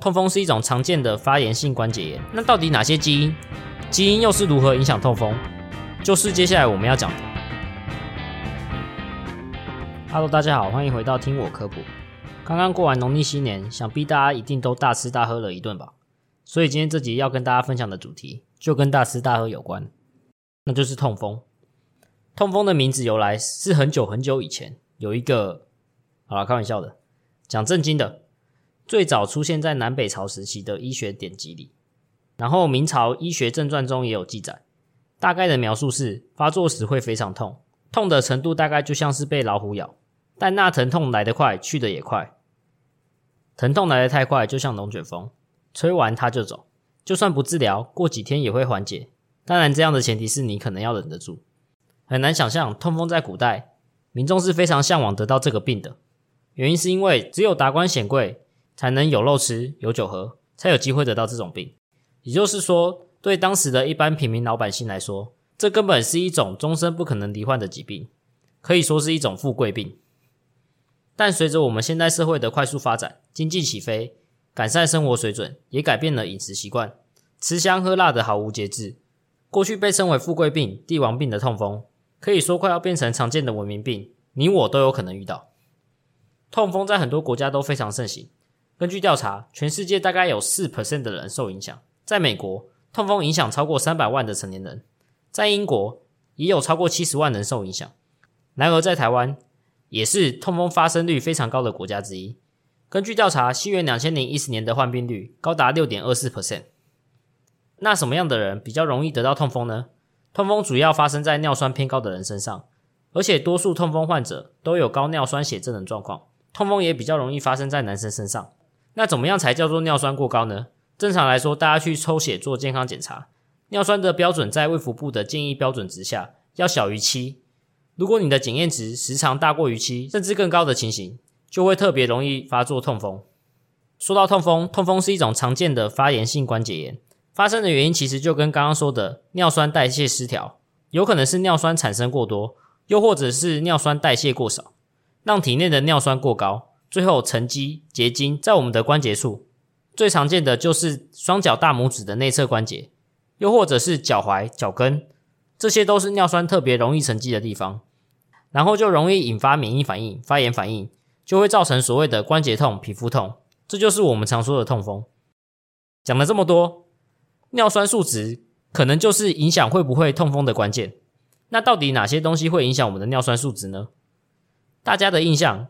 痛风是一种常见的发炎性关节炎。那到底哪些基因？基因又是如何影响痛风？就是接下来我们要讲的。Hello，大家好，欢迎回到听我科普。刚刚过完农历新年，想必大家一定都大吃大喝了一顿吧？所以今天这集要跟大家分享的主题就跟大吃大喝有关，那就是痛风。痛风的名字由来是很久很久以前有一个，好了，开玩笑的，讲正经的。最早出现在南北朝时期的医学典籍里，然后明朝医学正传中也有记载。大概的描述是，发作时会非常痛，痛的程度大概就像是被老虎咬，但那疼痛来得快，去的也快。疼痛来得太快，就像龙卷风，吹完它就走。就算不治疗，过几天也会缓解。当然，这样的前提是你可能要忍得住。很难想象，痛风在古代民众是非常向往得到这个病的，原因是因为只有达官显贵。才能有肉吃有酒喝，才有机会得到这种病。也就是说，对当时的一般平民老百姓来说，这根本是一种终身不可能罹患的疾病，可以说是一种富贵病。但随着我们现代社会的快速发展，经济起飞，改善生活水准，也改变了饮食习惯，吃香喝辣的毫无节制。过去被称为富贵病、帝王病的痛风，可以说快要变成常见的文明病，你我都有可能遇到。痛风在很多国家都非常盛行。根据调查，全世界大概有四 percent 的人受影响。在美国，痛风影响超过三百万的成年人；在英国，也有超过七十万人受影响。然而，在台湾，也是痛风发生率非常高的国家之一。根据调查，西元两千零一十年的患病率高达六点二四 percent。那什么样的人比较容易得到痛风呢？痛风主要发生在尿酸偏高的人身上，而且多数痛风患者都有高尿酸血症的状况。痛风也比较容易发生在男生身上。那怎么样才叫做尿酸过高呢？正常来说，大家去抽血做健康检查，尿酸的标准在卫福部的建议标准值下要小于七。如果你的检验值时常大过于七，甚至更高的情形，就会特别容易发作痛风。说到痛风，痛风是一种常见的发炎性关节炎，发生的原因其实就跟刚刚说的尿酸代谢失调，有可能是尿酸产生过多，又或者是尿酸代谢过少，让体内的尿酸过高。最后沉积结晶在我们的关节处，最常见的就是双脚大拇指的内侧关节，又或者是脚踝、脚跟，这些都是尿酸特别容易沉积的地方，然后就容易引发免疫反应、发炎反应，就会造成所谓的关节痛、皮肤痛，这就是我们常说的痛风。讲了这么多，尿酸数值可能就是影响会不会痛风的关键。那到底哪些东西会影响我们的尿酸数值呢？大家的印象。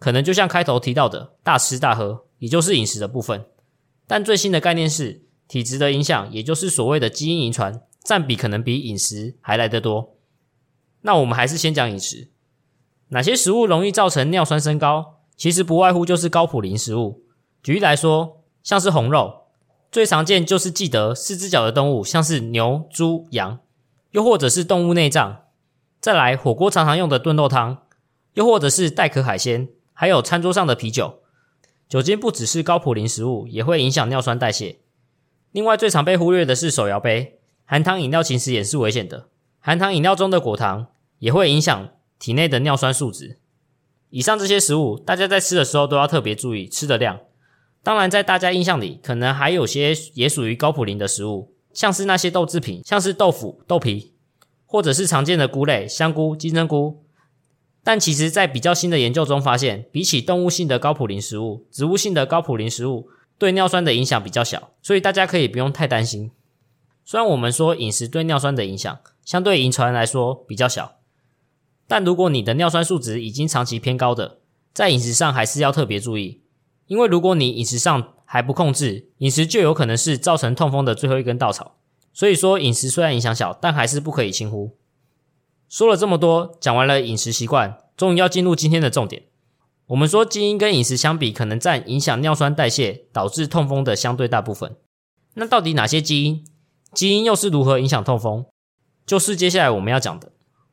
可能就像开头提到的，大吃大喝，也就是饮食的部分。但最新的概念是体质的影响，也就是所谓的基因遗传，占比可能比饮食还来得多。那我们还是先讲饮食，哪些食物容易造成尿酸升高？其实不外乎就是高普林食物。举例来说，像是红肉，最常见就是记得四只脚的动物，像是牛、猪、羊，又或者是动物内脏。再来，火锅常常用的炖肉汤，又或者是带壳海鲜。还有餐桌上的啤酒，酒精不只是高普林食物，也会影响尿酸代谢。另外，最常被忽略的是手摇杯含糖饮料，其实也是危险的。含糖饮料中的果糖也会影响体内的尿酸数值。以上这些食物，大家在吃的时候都要特别注意吃的量。当然，在大家印象里，可能还有些也属于高普林的食物，像是那些豆制品，像是豆腐、豆皮，或者是常见的菇类，香菇、金针菇。但其实，在比较新的研究中发现，比起动物性的高普林食物，植物性的高普林食物对尿酸的影响比较小，所以大家可以不用太担心。虽然我们说饮食对尿酸的影响相对遗传来说比较小，但如果你的尿酸数值已经长期偏高的，在饮食上还是要特别注意，因为如果你饮食上还不控制，饮食就有可能是造成痛风的最后一根稻草。所以说，饮食虽然影响小，但还是不可以轻忽。说了这么多，讲完了饮食习惯，终于要进入今天的重点。我们说基因跟饮食相比，可能占影响尿酸代谢导致痛风的相对大部分。那到底哪些基因？基因又是如何影响痛风？就是接下来我们要讲的。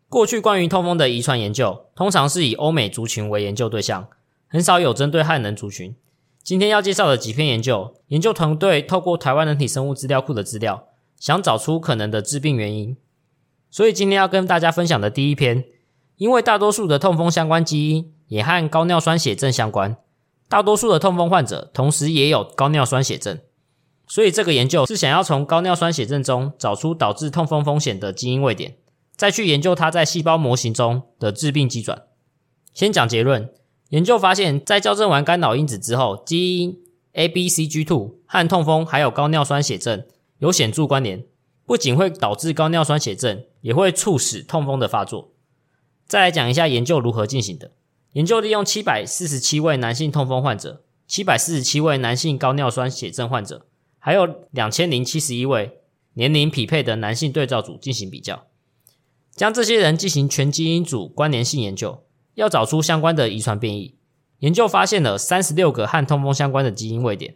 过去关于痛风的遗传研究，通常是以欧美族群为研究对象，很少有针对汉人族群。今天要介绍的几篇研究，研究团队透过台湾人体生物资料库的资料，想找出可能的致病原因。所以今天要跟大家分享的第一篇，因为大多数的痛风相关基因也和高尿酸血症相关，大多数的痛风患者同时也有高尿酸血症，所以这个研究是想要从高尿酸血症中找出导致痛风风险的基因位点，再去研究它在细胞模型中的致病机转。先讲结论，研究发现，在校正完干扰因子之后，基因 ABCG2 和痛风还有高尿酸血症有显著关联，不仅会导致高尿酸血症，也会促使痛风的发作。再来讲一下研究如何进行的。研究利用七百四十七位男性痛风患者、七百四十七位男性高尿酸血症患者，还有两千零七十一位年龄匹配的男性对照组进行比较，将这些人进行全基因组关联性研究，要找出相关的遗传变异。研究发现了三十六个和痛风相关的基因位点。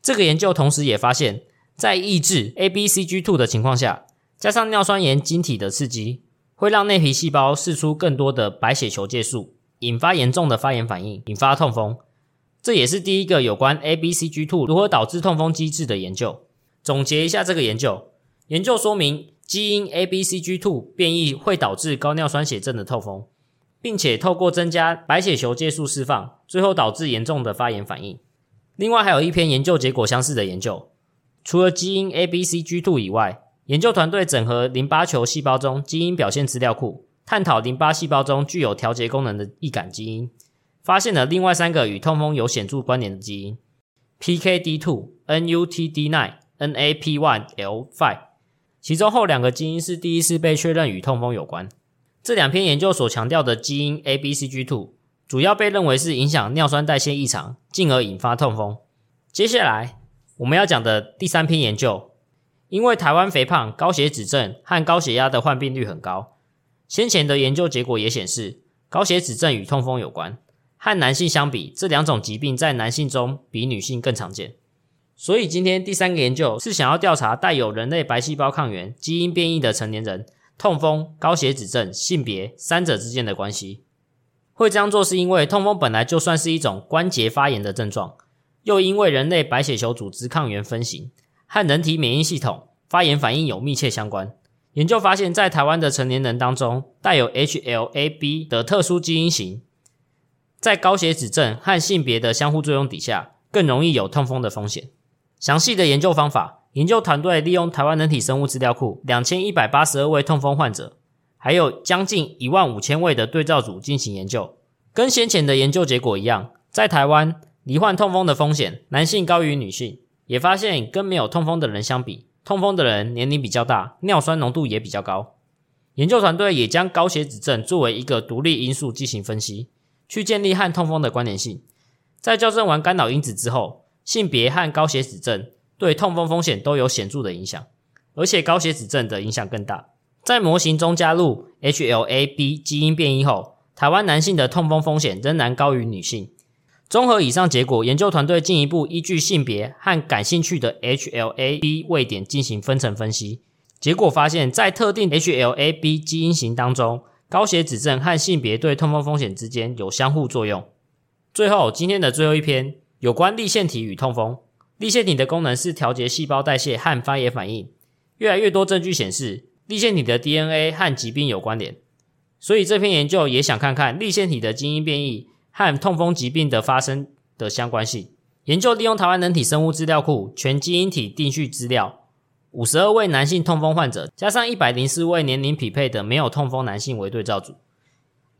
这个研究同时也发现，在抑制 ABCG2 的情况下，加上尿酸盐晶体的刺激，会让内皮细胞释出更多的白血球介素。引发严重的发炎反应，引发痛风。这也是第一个有关 ABCG2 如何导致痛风机制的研究。总结一下这个研究：研究说明基因 ABCG2 变异会导致高尿酸血症的痛风，并且透过增加白血球介素释放，最后导致严重的发炎反应。另外，还有一篇研究结果相似的研究，除了基因 ABCG2 以外，研究团队整合淋巴球细胞中基因表现资料库。探讨淋巴细胞中具有调节功能的易感基因，发现了另外三个与痛风有显著关联的基因：PKD2、NUTD9、NAP1L5。其中后两个基因是第一次被确认与痛风有关。这两篇研究所强调的基因 ABCG2，主要被认为是影响尿酸代谢异常，进而引发痛风。接下来我们要讲的第三篇研究，因为台湾肥胖、高血脂症和高血压的患病率很高。先前的研究结果也显示，高血脂症与痛风有关。和男性相比，这两种疾病在男性中比女性更常见。所以今天第三个研究是想要调查带有人类白细胞抗原基因变异的成年人痛风、高血脂症、性别三者之间的关系。会这样做是因为痛风本来就算是一种关节发炎的症状，又因为人类白血球组织抗原分型和人体免疫系统发炎反应有密切相关。研究发现，在台湾的成年人当中，带有 HLA-B 的特殊基因型，在高血脂症和性别的相互作用底下，更容易有痛风的风险。详细的研究方法，研究团队利用台湾人体生物资料库两千一百八十二位痛风患者，还有将近一万五千位的对照组进行研究。跟先前的研究结果一样，在台湾罹患痛风的风险，男性高于女性，也发现跟没有痛风的人相比。痛风的人年龄比较大，尿酸浓度也比较高。研究团队也将高血脂症作为一个独立因素进行分析，去建立和痛风的关联性。在校正完干扰因子之后，性别和高血脂症对痛风风险都有显著的影响，而且高血脂症的影响更大。在模型中加入 HLA-B 基因变异后，台湾男性的痛风风险仍然高于女性。综合以上结果，研究团队进一步依据性别和感兴趣的 HLA-B 位点进行分层分析。结果发现，在特定 HLA-B 基因型当中，高血脂症和性别对痛风风险之间有相互作用。最后，今天的最后一篇有关立腺体与痛风。立腺体的功能是调节细胞代谢和发炎反应。越来越多证据显示，立腺体的 DNA 和疾病有关联。所以这篇研究也想看看立腺体的基因变异。和痛风疾病的发生的相关性研究，利用台湾人体生物资料库全基因体定序资料，五十二位男性痛风患者加上一百零四位年龄匹配的没有痛风男性为对照组。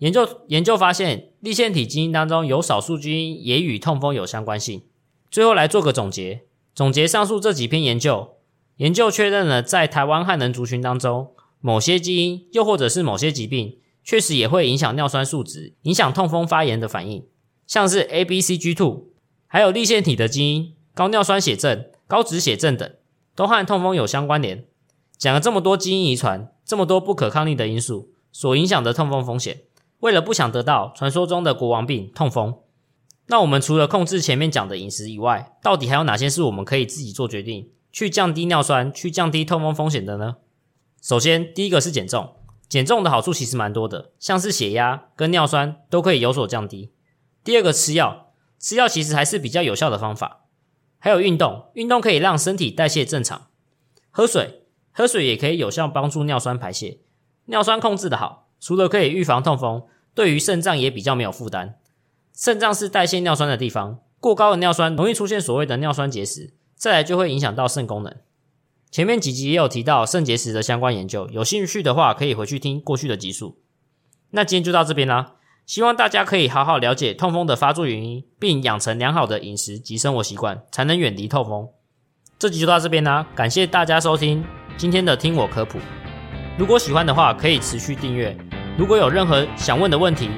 研究研究发现，立腺体基因当中有少数基因也与痛风有相关性。最后来做个总结，总结上述这几篇研究，研究确认了在台湾汉人族群当中，某些基因又或者是某些疾病。确实也会影响尿酸数值，影响痛风发炎的反应，像是 ABCG2，还有立腺体的基因、高尿酸血症、高脂血症等，都和痛风有相关联。讲了这么多基因遗传，这么多不可抗力的因素所影响的痛风风险，为了不想得到传说中的国王病痛风，那我们除了控制前面讲的饮食以外，到底还有哪些是我们可以自己做决定，去降低尿酸，去降低痛风风险的呢？首先，第一个是减重。减重的好处其实蛮多的，像是血压跟尿酸都可以有所降低。第二个吃药，吃药其实还是比较有效的方法。还有运动，运动可以让身体代谢正常。喝水，喝水也可以有效帮助尿酸排泄。尿酸控制的好，除了可以预防痛风，对于肾脏也比较没有负担。肾脏是代谢尿酸的地方，过高的尿酸容易出现所谓的尿酸结石，再来就会影响到肾功能。前面几集也有提到肾结石的相关研究，有兴趣的话可以回去听过去的集数。那今天就到这边啦，希望大家可以好好了解痛风的发作原因，并养成良好的饮食及生活习惯，才能远离痛风。这集就到这边啦，感谢大家收听今天的听我科普。如果喜欢的话，可以持续订阅。如果有任何想问的问题，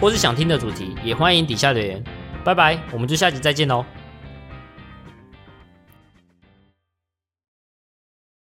或是想听的主题，也欢迎底下留言。拜拜，我们就下集再见喽。